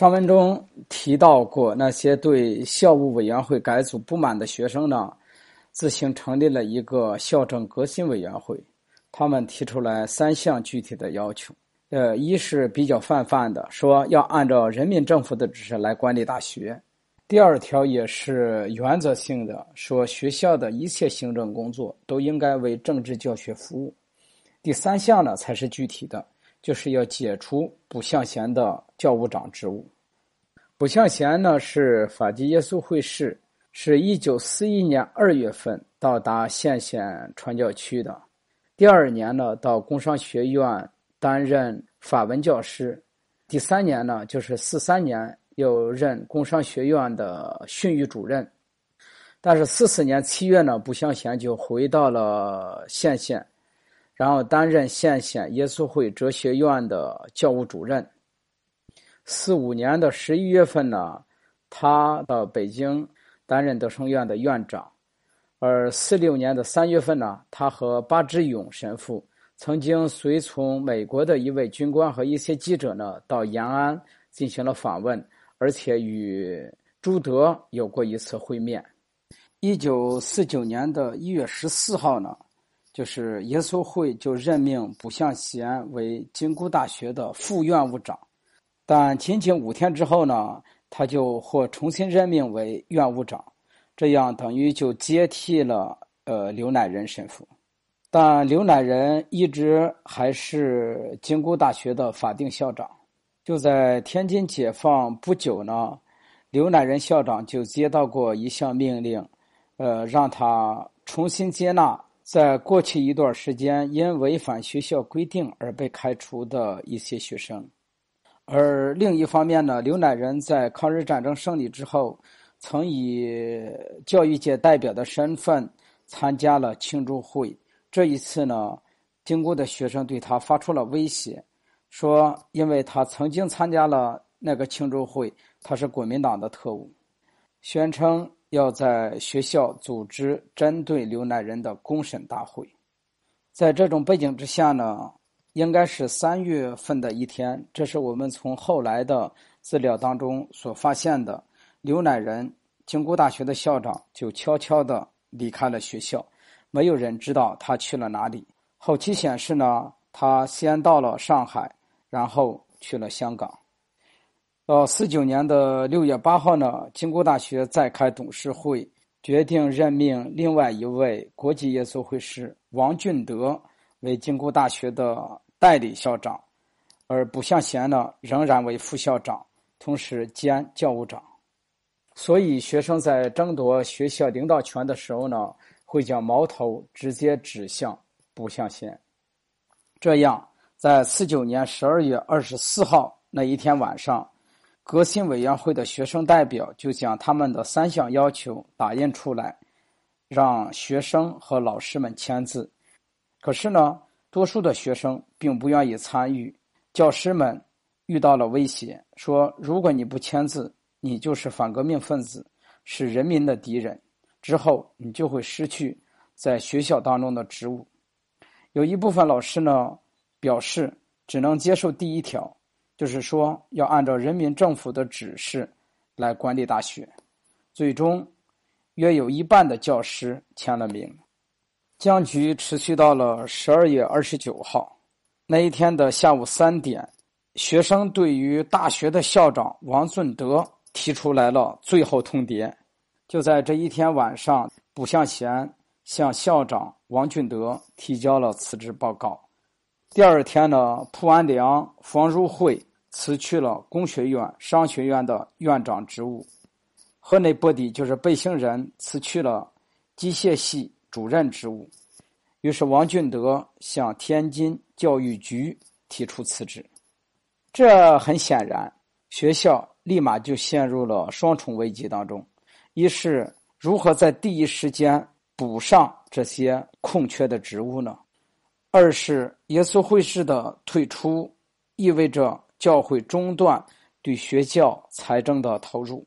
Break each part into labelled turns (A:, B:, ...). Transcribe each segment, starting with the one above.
A: 上文中提到过，那些对校务委员会改组不满的学生呢，自行成立了一个校政革新委员会。他们提出来三项具体的要求，呃，一是比较泛泛的，说要按照人民政府的指示来管理大学；第二条也是原则性的，说学校的一切行政工作都应该为政治教学服务；第三项呢才是具体的。就是要解除卜相贤的教务长职务。卜相贤呢是法籍耶稣会士，是一九四一年二月份到达县县传教区的。第二年呢，到工商学院担任法文教师。第三年呢，就是四三年又任工商学院的训育主任。但是四四年七月呢，卜相贤就回到了县县。然后担任县县耶稣会哲学院的教务主任。四五年的十一月份呢，他到北京担任德胜院的院长。而四六年的三月份呢，他和巴之勇神父曾经随从美国的一位军官和一些记者呢，到延安进行了访问，而且与朱德有过一次会面。一九四九年的一月十四号呢。就是耶稣会就任命卜向贤为金姑大学的副院务长，但仅仅五天之后呢，他就或重新任命为院务长，这样等于就接替了呃刘乃仁神父。但刘乃仁一直还是金姑大学的法定校长。就在天津解放不久呢，刘乃仁校长就接到过一项命令，呃，让他重新接纳。在过去一段时间，因违反学校规定而被开除的一些学生，而另一方面呢，刘乃仁在抗日战争胜利之后，曾以教育界代表的身份参加了庆祝会。这一次呢，经过的学生对他发出了威胁，说因为他曾经参加了那个庆祝会，他是国民党的特务，宣称。要在学校组织针对刘乃仁的公审大会，在这种背景之下呢，应该是三月份的一天，这是我们从后来的资料当中所发现的。刘乃仁，京姑大学的校长，就悄悄地离开了学校，没有人知道他去了哪里。后期显示呢，他先到了上海，然后去了香港。到四九年的六月八号呢，金姑大学再开董事会，决定任命另外一位国际耶稣会士王俊德为金姑大学的代理校长，而卜向贤呢仍然为副校长，同时兼教务长。所以，学生在争夺学校领导权的时候呢，会将矛头直接指向卜向贤。这样，在四九年十二月二十四号那一天晚上。革新委员会的学生代表就将他们的三项要求打印出来，让学生和老师们签字。可是呢，多数的学生并不愿意参与。教师们遇到了威胁，说：“如果你不签字，你就是反革命分子，是人民的敌人。之后你就会失去在学校当中的职务。”有一部分老师呢表示，只能接受第一条。就是说，要按照人民政府的指示来管理大学。最终，约有一半的教师签了名。僵局持续到了十二月二十九号那一天的下午三点，学生对于大学的校长王俊德提出来了最后通牒。就在这一天晚上，卜向贤向校长王俊德提交了辞职报告。第二天呢，蒲安良、方如慧。辞去了工学院、商学院的院长职务，河内博迪就是背行人辞去了机械系主任职务，于是王俊德向天津教育局提出辞职。这很显然，学校立马就陷入了双重危机当中：一是如何在第一时间补上这些空缺的职务呢？二是耶稣会士的退出意味着。教会中断对学校财政的投入，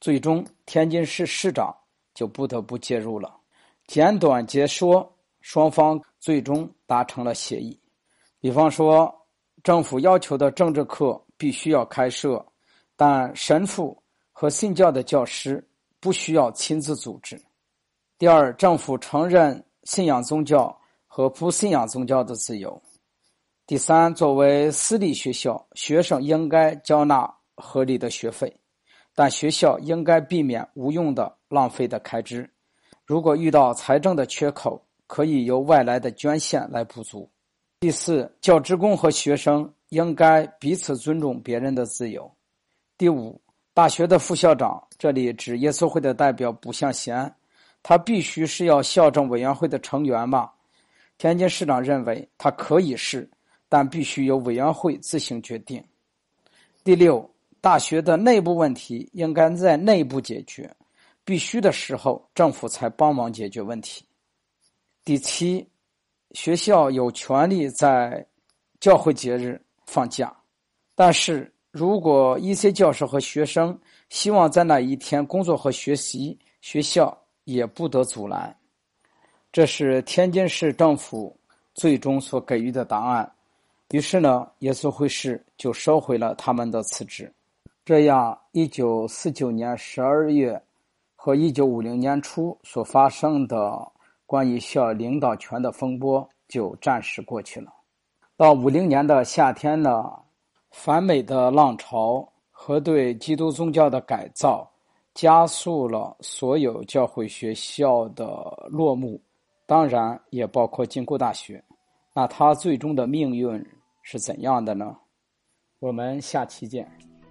A: 最终天津市市长就不得不介入了。简短截说，双方最终达成了协议。比方说，政府要求的政治课必须要开设，但神父和信教的教师不需要亲自组织。第二，政府承认信仰宗教和不信仰宗教的自由。第三，作为私立学校，学生应该交纳合理的学费，但学校应该避免无用的浪费的开支。如果遇到财政的缺口，可以由外来的捐献来补足。第四，教职工和学生应该彼此尊重别人的自由。第五，大学的副校长，这里指耶稣会的代表卜向贤，他必须是要校政委员会的成员吗？天津市长认为他可以是，但必须由委员会自行决定。第六，大学的内部问题应该在内部解决，必须的时候政府才帮忙解决问题。第七。学校有权利在教会节日放假，但是如果一些教师和学生希望在那一天工作和学习，学校也不得阻拦。这是天津市政府最终所给予的答案。于是呢，耶稣会士就收回了他们的辞职。这样，一九四九年十二月和一九五零年初所发生的。关于校领导权的风波就暂时过去了。到五零年的夏天呢，反美的浪潮和对基督宗教的改造，加速了所有教会学校的落幕，当然也包括金库大学。那它最终的命运是怎样的呢？我们下期见。